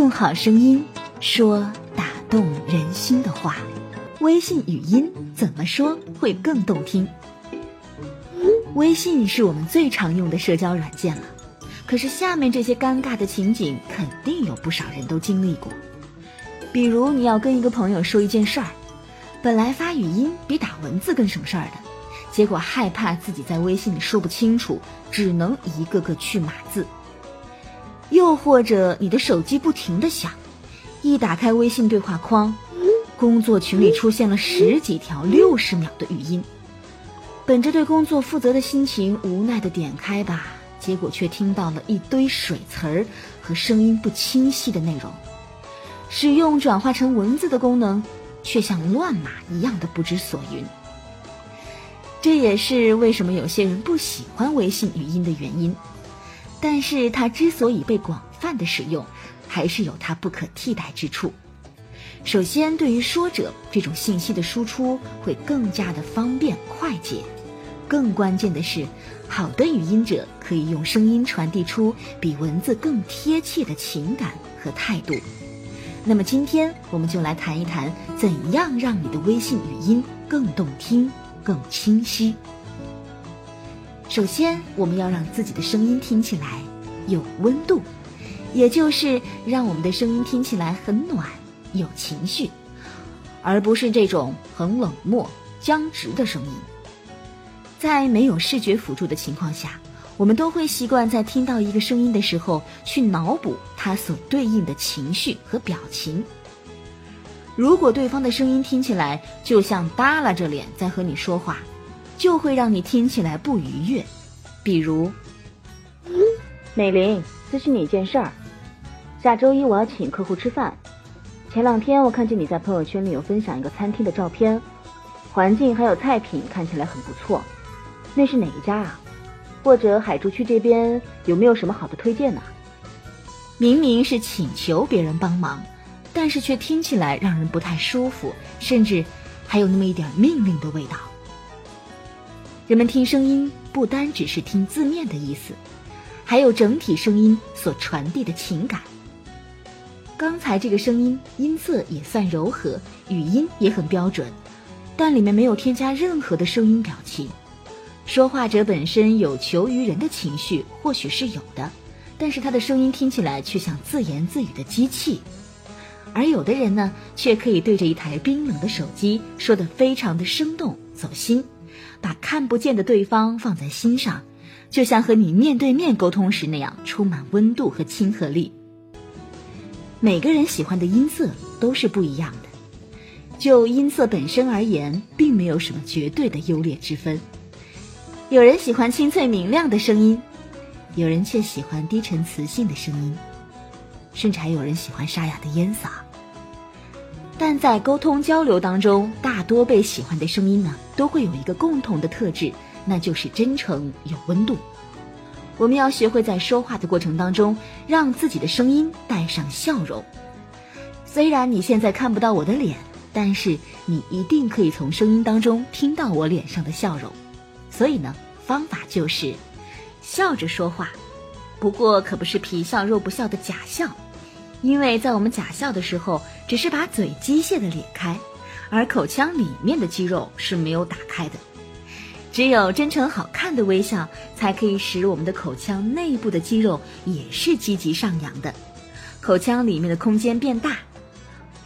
用好声音说打动人心的话，微信语音怎么说会更动听？微信是我们最常用的社交软件了，可是下面这些尴尬的情景，肯定有不少人都经历过。比如你要跟一个朋友说一件事儿，本来发语音比打文字更省事儿的，结果害怕自己在微信里说不清楚，只能一个个去码字。又或者你的手机不停的响，一打开微信对话框，工作群里出现了十几条六十秒的语音。本着对工作负责的心情，无奈的点开吧，结果却听到了一堆水词儿和声音不清晰的内容。使用转化成文字的功能，却像乱码一样的不知所云。这也是为什么有些人不喜欢微信语音的原因。但是它之所以被广泛的使用，还是有它不可替代之处。首先，对于说者，这种信息的输出会更加的方便快捷。更关键的是，好的语音者可以用声音传递出比文字更贴切的情感和态度。那么，今天我们就来谈一谈，怎样让你的微信语音更动听、更清晰。首先，我们要让自己的声音听起来有温度，也就是让我们的声音听起来很暖、有情绪，而不是这种很冷漠、僵直的声音。在没有视觉辅助的情况下，我们都会习惯在听到一个声音的时候去脑补它所对应的情绪和表情。如果对方的声音听起来就像耷拉着脸在和你说话，就会让你听起来不愉悦，比如，美玲，咨询你一件事儿，下周一我要请客户吃饭。前两天我看见你在朋友圈里有分享一个餐厅的照片，环境还有菜品看起来很不错，那是哪一家啊？或者海珠区这边有没有什么好的推荐呢？明明是请求别人帮忙，但是却听起来让人不太舒服，甚至还有那么一点命令的味道。人们听声音不单只是听字面的意思，还有整体声音所传递的情感。刚才这个声音音色也算柔和，语音也很标准，但里面没有添加任何的声音表情。说话者本身有求于人的情绪，或许是有的，但是他的声音听起来却像自言自语的机器。而有的人呢，却可以对着一台冰冷的手机说得非常的生动走心。把看不见的对方放在心上，就像和你面对面沟通时那样，充满温度和亲和力。每个人喜欢的音色都是不一样的，就音色本身而言，并没有什么绝对的优劣之分。有人喜欢清脆明亮的声音，有人却喜欢低沉磁性的声音，甚至还有人喜欢沙哑的烟嗓。但在沟通交流当中，大多被喜欢的声音呢，都会有一个共同的特质，那就是真诚有温度。我们要学会在说话的过程当中，让自己的声音带上笑容。虽然你现在看不到我的脸，但是你一定可以从声音当中听到我脸上的笑容。所以呢，方法就是笑着说话，不过可不是皮笑肉不笑的假笑。因为在我们假笑的时候，只是把嘴机械的咧开，而口腔里面的肌肉是没有打开的。只有真诚好看的微笑，才可以使我们的口腔内部的肌肉也是积极上扬的，口腔里面的空间变大。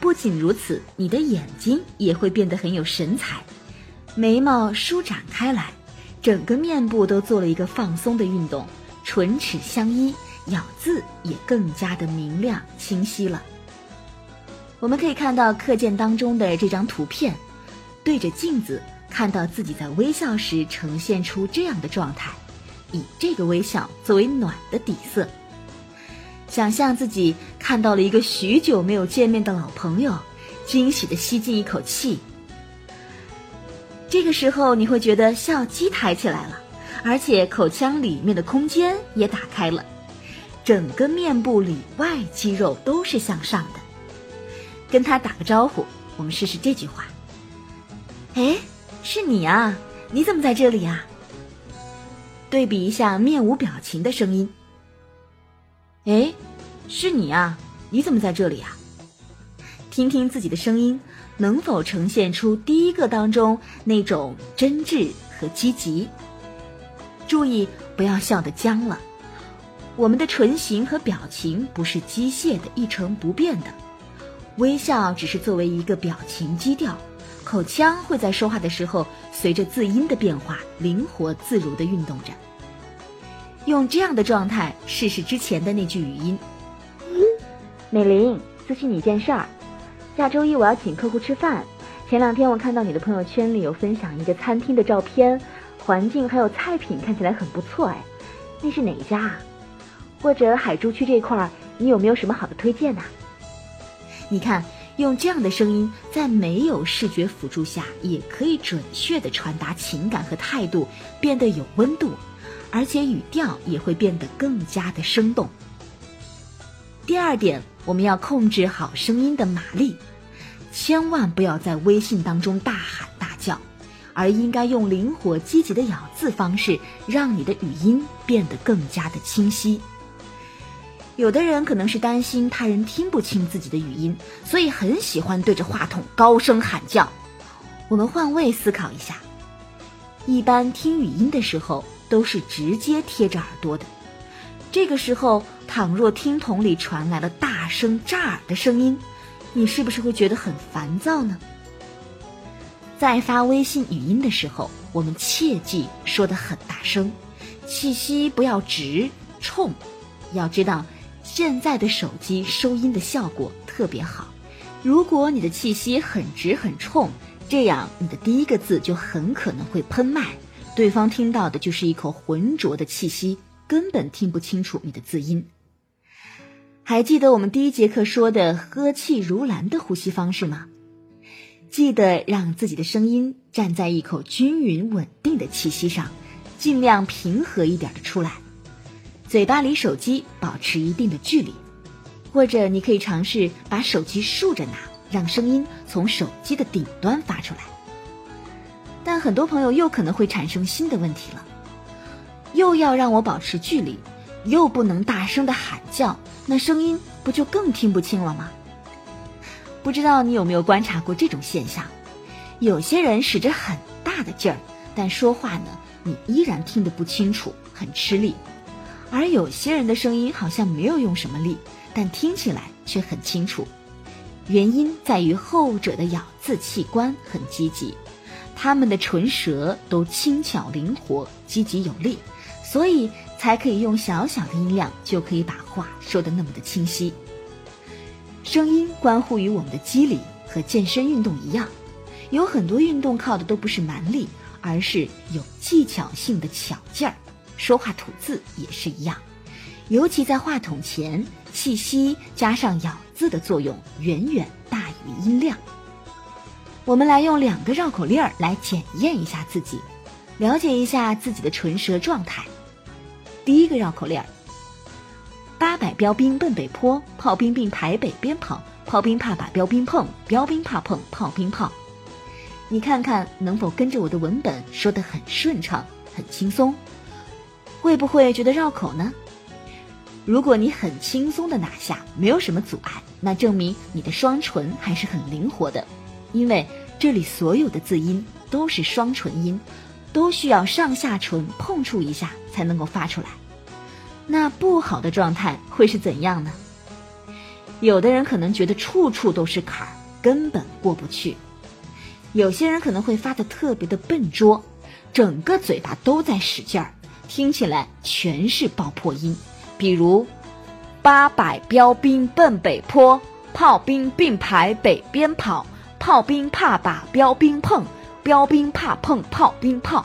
不仅如此，你的眼睛也会变得很有神采，眉毛舒展开来，整个面部都做了一个放松的运动，唇齿相依。咬字也更加的明亮清晰了。我们可以看到课件当中的这张图片，对着镜子看到自己在微笑时呈现出这样的状态，以这个微笑作为暖的底色。想象自己看到了一个许久没有见面的老朋友，惊喜的吸进一口气。这个时候你会觉得笑肌抬起来了，而且口腔里面的空间也打开了。整个面部里外肌肉都是向上的，跟他打个招呼，我们试试这句话。哎，是你啊？你怎么在这里啊？对比一下面无表情的声音。哎，是你啊？你怎么在这里啊？听听自己的声音，能否呈现出第一个当中那种真挚和积极？注意不要笑得僵了。我们的唇形和表情不是机械的、一成不变的，微笑只是作为一个表情基调，口腔会在说话的时候随着字音的变化灵活自如地运动着。用这样的状态试试之前的那句语音。美玲，咨询你一件事儿，下周一我要请客户吃饭。前两天我看到你的朋友圈里有分享一个餐厅的照片，环境还有菜品看起来很不错哎，那是哪一家啊？或者海珠区这块儿，你有没有什么好的推荐呢？你看，用这样的声音，在没有视觉辅助下，也可以准确地传达情感和态度，变得有温度，而且语调也会变得更加的生动。第二点，我们要控制好声音的马力，千万不要在微信当中大喊大叫，而应该用灵活积极的咬字方式，让你的语音变得更加的清晰。有的人可能是担心他人听不清自己的语音，所以很喜欢对着话筒高声喊叫。我们换位思考一下，一般听语音的时候都是直接贴着耳朵的，这个时候倘若听筒里传来了大声炸耳的声音，你是不是会觉得很烦躁呢？在发微信语音的时候，我们切记说的很大声，气息不要直冲，要知道。现在的手机收音的效果特别好，如果你的气息很直很冲，这样你的第一个字就很可能会喷麦，对方听到的就是一口浑浊的气息，根本听不清楚你的字音。还记得我们第一节课说的呵气如兰的呼吸方式吗？记得让自己的声音站在一口均匀稳定的气息上，尽量平和一点的出来。嘴巴离手机保持一定的距离，或者你可以尝试把手机竖着拿，让声音从手机的顶端发出来。但很多朋友又可能会产生新的问题了，又要让我保持距离，又不能大声的喊叫，那声音不就更听不清了吗？不知道你有没有观察过这种现象？有些人使着很大的劲儿，但说话呢，你依然听得不清楚，很吃力。而有些人的声音好像没有用什么力，但听起来却很清楚。原因在于后者的咬字器官很积极，他们的唇舌都轻巧灵活、积极有力，所以才可以用小小的音量就可以把话说得那么的清晰。声音关乎于我们的肌理，和健身运动一样，有很多运动靠的都不是蛮力，而是有技巧性的巧劲儿。说话吐字也是一样，尤其在话筒前，气息加上咬字的作用远远大于音量。我们来用两个绕口令儿来检验一下自己，了解一下自己的唇舌状态。第一个绕口令儿：八百标兵奔北坡，炮兵并排北边跑，炮兵怕把标兵碰，标兵怕碰炮兵炮。你看看能否跟着我的文本说得很顺畅、很轻松？会不会觉得绕口呢？如果你很轻松的拿下，没有什么阻碍，那证明你的双唇还是很灵活的，因为这里所有的字音都是双唇音，都需要上下唇碰触一下才能够发出来。那不好的状态会是怎样呢？有的人可能觉得处处都是坎儿，根本过不去；有些人可能会发的特别的笨拙，整个嘴巴都在使劲儿。听起来全是爆破音，比如“八百标兵奔北坡，炮兵并排北边跑，炮兵怕把标兵碰，标兵怕碰炮兵炮”，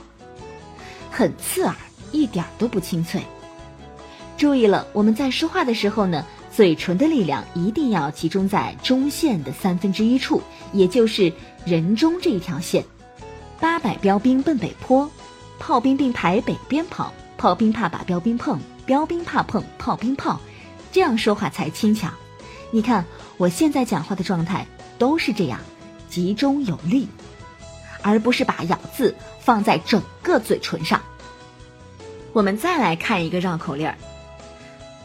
很刺耳，一点都不清脆。注意了，我们在说话的时候呢，嘴唇的力量一定要集中在中线的三分之一处，也就是人中这一条线。八百标兵奔北坡。炮兵并排北边跑，炮兵怕把标兵碰，标兵怕碰炮兵炮，这样说话才轻巧。你看我现在讲话的状态都是这样，集中有力，而不是把咬字放在整个嘴唇上。我们再来看一个绕口令儿：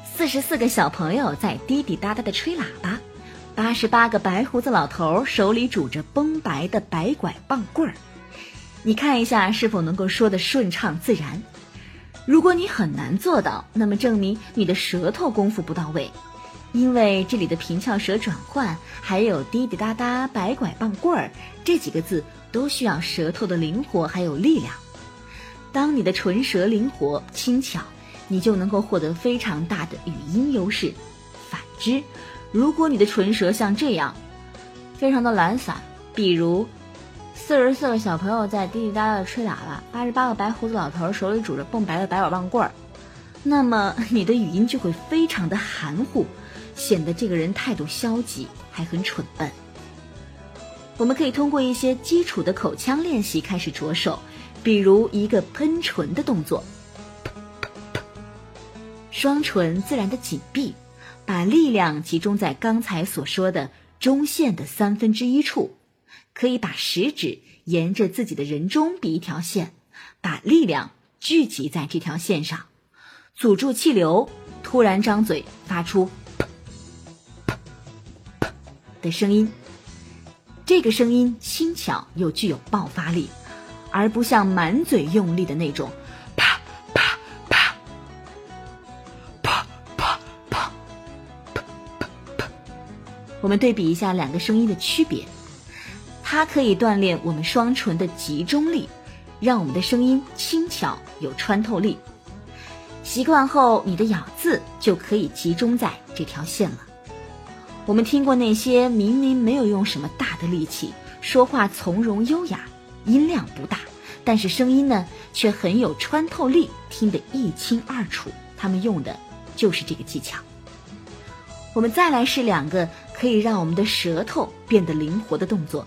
四十四个小朋友在滴滴答答的吹喇叭，八十八个白胡子老头手里拄着崩白的白拐棒棍儿。你看一下是否能够说的顺畅自然。如果你很难做到，那么证明你的舌头功夫不到位，因为这里的平翘舌转换，还有滴滴答答、白拐棒棍儿这几个字都需要舌头的灵活还有力量。当你的唇舌灵活轻巧。你就能够获得非常大的语音优势。反之，如果你的唇舌像这样，非常的懒散，比如四十四个小朋友在滴滴答答的吹喇叭，八十八个白胡子老头手里拄着蹦白的白板棒棍儿，那么你的语音就会非常的含糊，显得这个人态度消极，还很蠢笨。我们可以通过一些基础的口腔练习开始着手，比如一个喷唇的动作。双唇自然的紧闭，把力量集中在刚才所说的中线的三分之一处，可以把食指沿着自己的人中比一条线，把力量聚集在这条线上，阻住气流，突然张嘴发出的声音。这个声音轻巧又具有爆发力，而不像满嘴用力的那种。啪啪啪啪啪啪我们对比一下两个声音的区别，它可以锻炼我们双唇的集中力，让我们的声音轻巧有穿透力。习惯后，你的咬字就可以集中在这条线了。我们听过那些明明没有用什么大的力气，说话从容优雅，音量不大，但是声音呢却很有穿透力，听得一清二楚。他们用的就是这个技巧。我们再来试两个。可以让我们的舌头变得灵活的动作，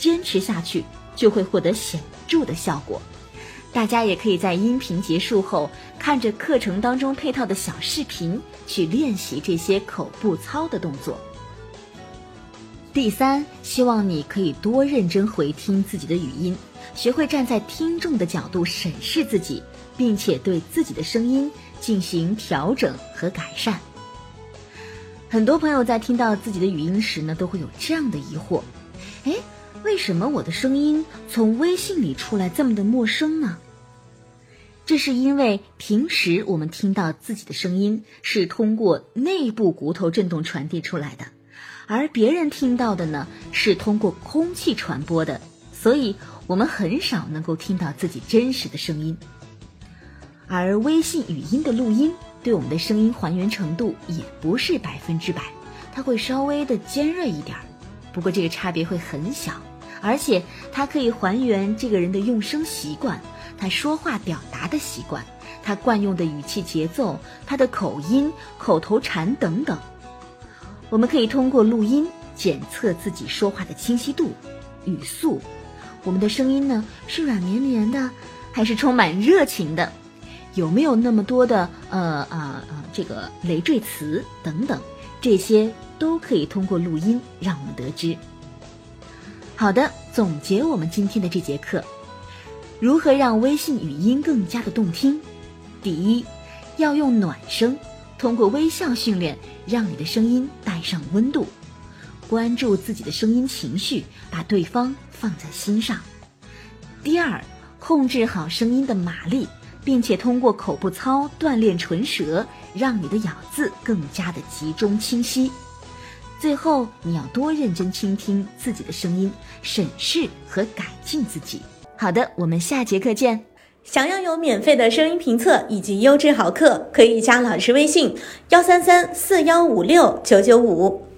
坚持下去就会获得显著的效果。大家也可以在音频结束后，看着课程当中配套的小视频去练习这些口部操的动作。第三，希望你可以多认真回听自己的语音，学会站在听众的角度审视自己，并且对自己的声音进行调整和改善。很多朋友在听到自己的语音时呢，都会有这样的疑惑：哎，为什么我的声音从微信里出来这么的陌生呢？这是因为平时我们听到自己的声音是通过内部骨头振动传递出来的，而别人听到的呢是通过空气传播的，所以我们很少能够听到自己真实的声音。而微信语音的录音。对我们的声音还原程度也不是百分之百，它会稍微的尖锐一点儿，不过这个差别会很小，而且它可以还原这个人的用声习惯，他说话表达的习惯，他惯用的语气节奏，他的口音、口头禅等等。我们可以通过录音检测自己说话的清晰度、语速，我们的声音呢是软绵绵的，还是充满热情的？有没有那么多的呃啊呃这个累赘词等等，这些都可以通过录音让我们得知。好的，总结我们今天的这节课，如何让微信语音更加的动听？第一，要用暖声，通过微笑训练，让你的声音带上温度。关注自己的声音情绪，把对方放在心上。第二，控制好声音的马力。并且通过口部操锻炼唇舌，让你的咬字更加的集中清晰。最后，你要多认真倾听自己的声音，审视和改进自己。好的，我们下节课见。想要有免费的声音评测以及优质好课，可以加老师微信：幺三三四幺五六九九五。